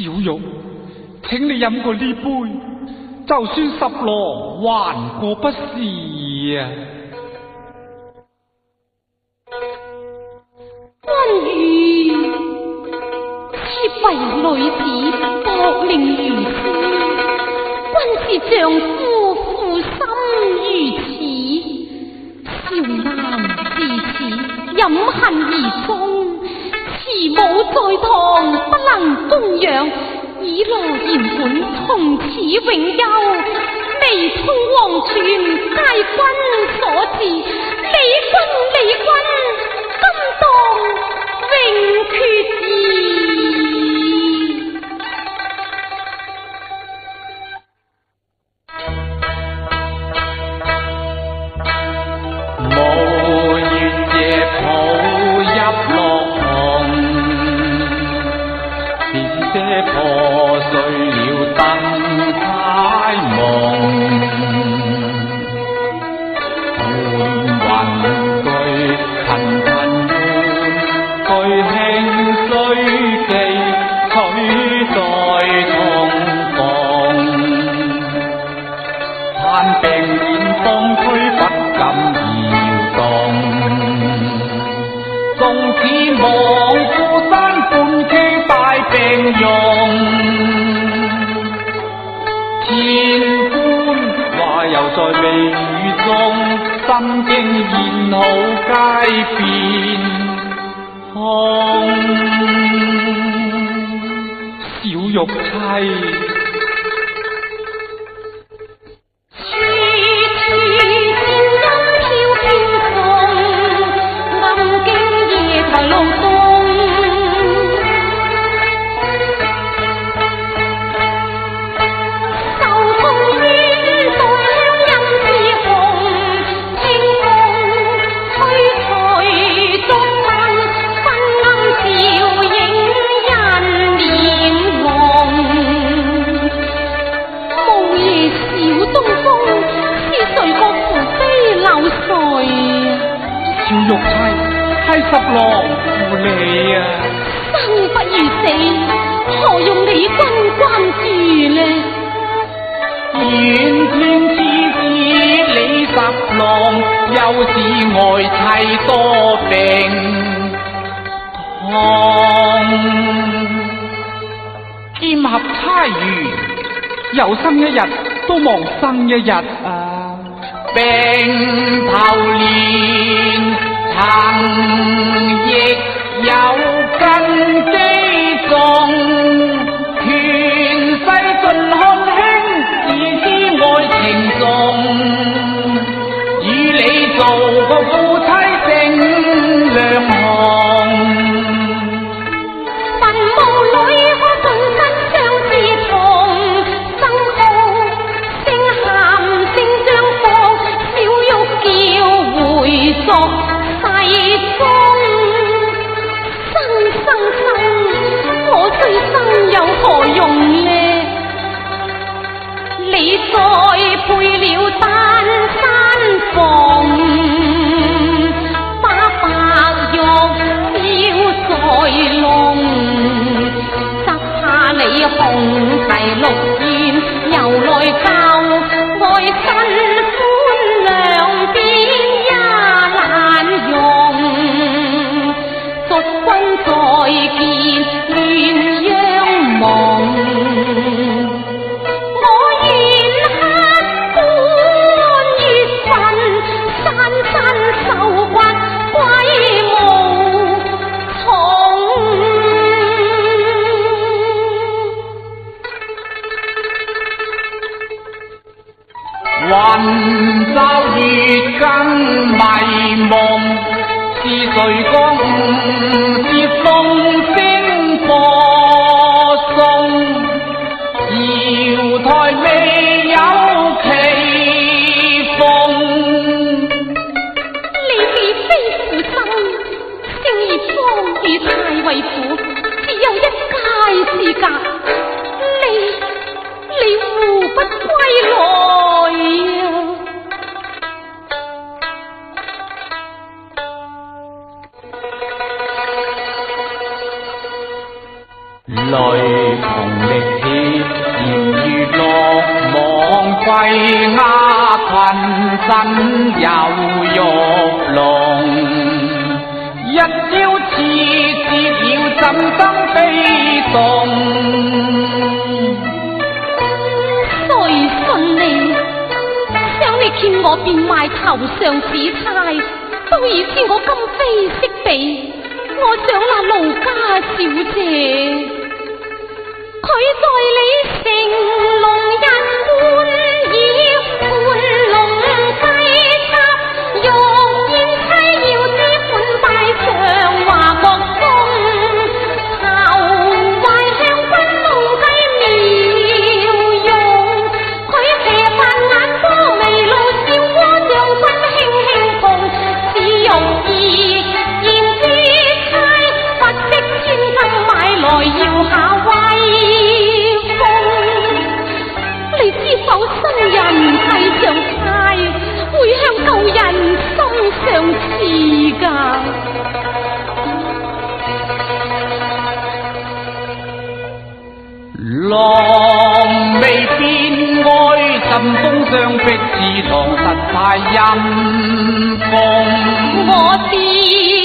小玉，请你饮过呢杯，就算十落还过不是啊！君如妾为女子薄命如此，君是丈夫负心如此，少男至此饮恨而终。而母在堂，不能供养，以诺言本从此永休。未通王权，皆君所赐，李君。空，千般话又在眉宇中，心经现好皆变空，小玉妻。玉妻系十郎负你啊，生不如死，何用你君关注呢？怨天知是李十郎，又是外妻多病，唐剑合差如，有生一日都望生一日啊，病头年。行亦有根基重，权势尽看轻，只知爱情重，与你做。泪同力起，言如落，网龟压困，身有浴龙。一朝次次了，怎登悲动？谁信你？想你欠我便卖头上紫钗，都已知我今非昔比。我想那奴家小姐。佢在你成龙人般。依家浪未变，爱阵风相逼，自葬，实太阴风。我知。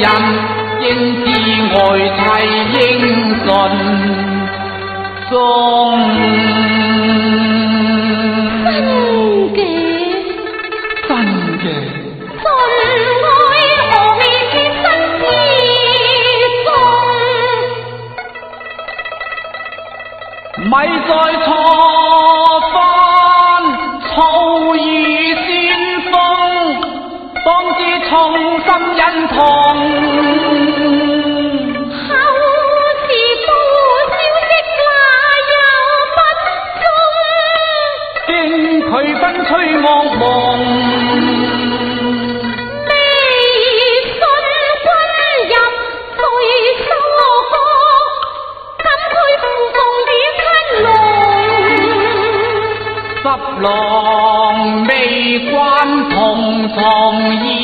人應知愛妻應順從。真嘅，真嘅，盡愛何未切身之重，咪再錯。danh 堂。去分吹莫忘。未信君入睡修學，感佩父共點吞龍。十郎未關同床異。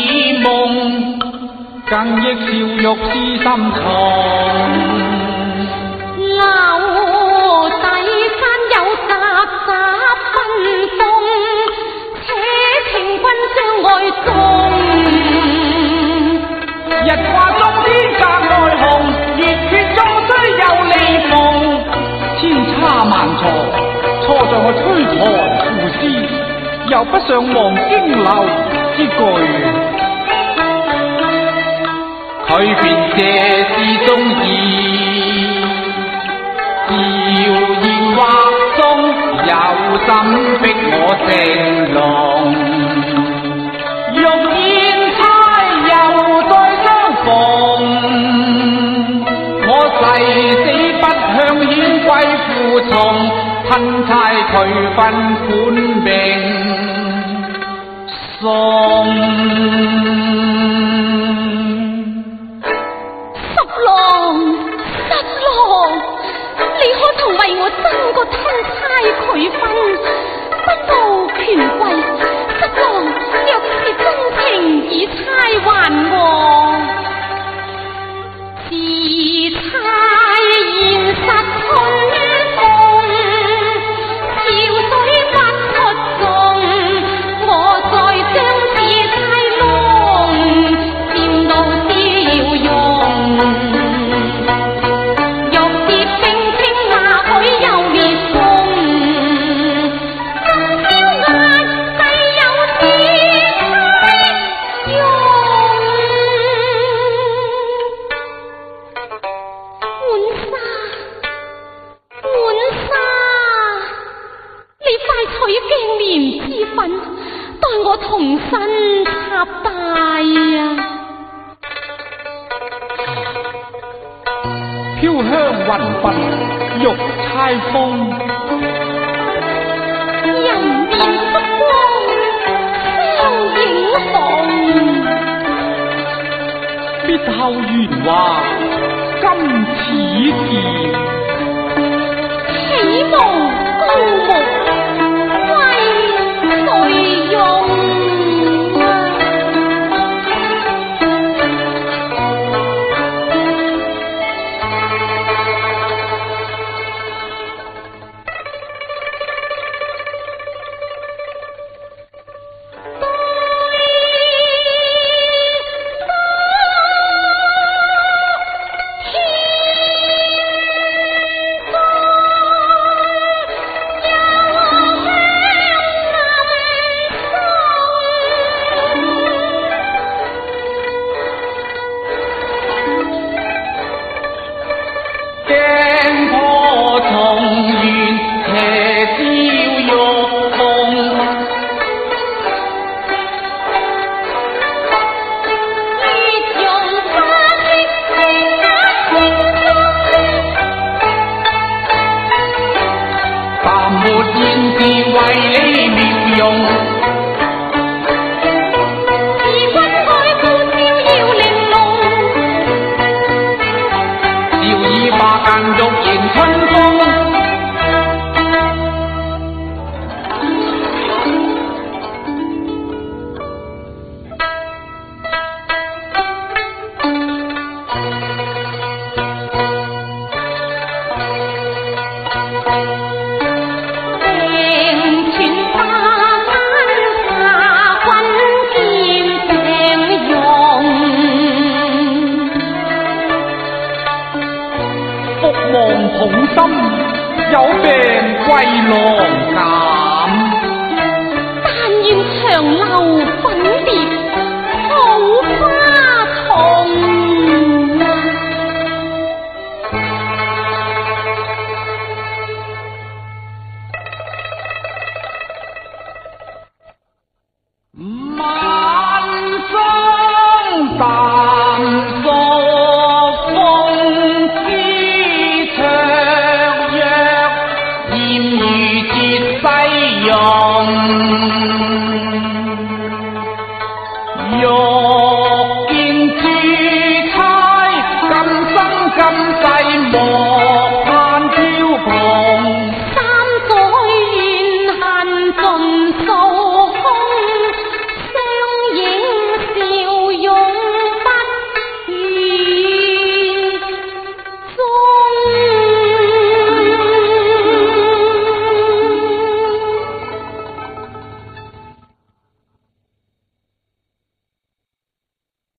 更憶笑欲思深藏。樓底間有雜雜紛動，且情君相愛重。日掛中天格外紅，熱血中雖有利縫，千差萬錯，錯在我摧殘賦詩，又不上望京樓之句。裏邊謝是中意，謠言惑眾，有心逼我正濃，欲見差又再相逢，我誓死不向顯貴附從，吞差佢份本命送。太晚我。之分，待我同身插戴呀。飘香云鬓玉钗风，人面烛光，相映红。必后圆华，今次见。但欲迎春。Shiloh.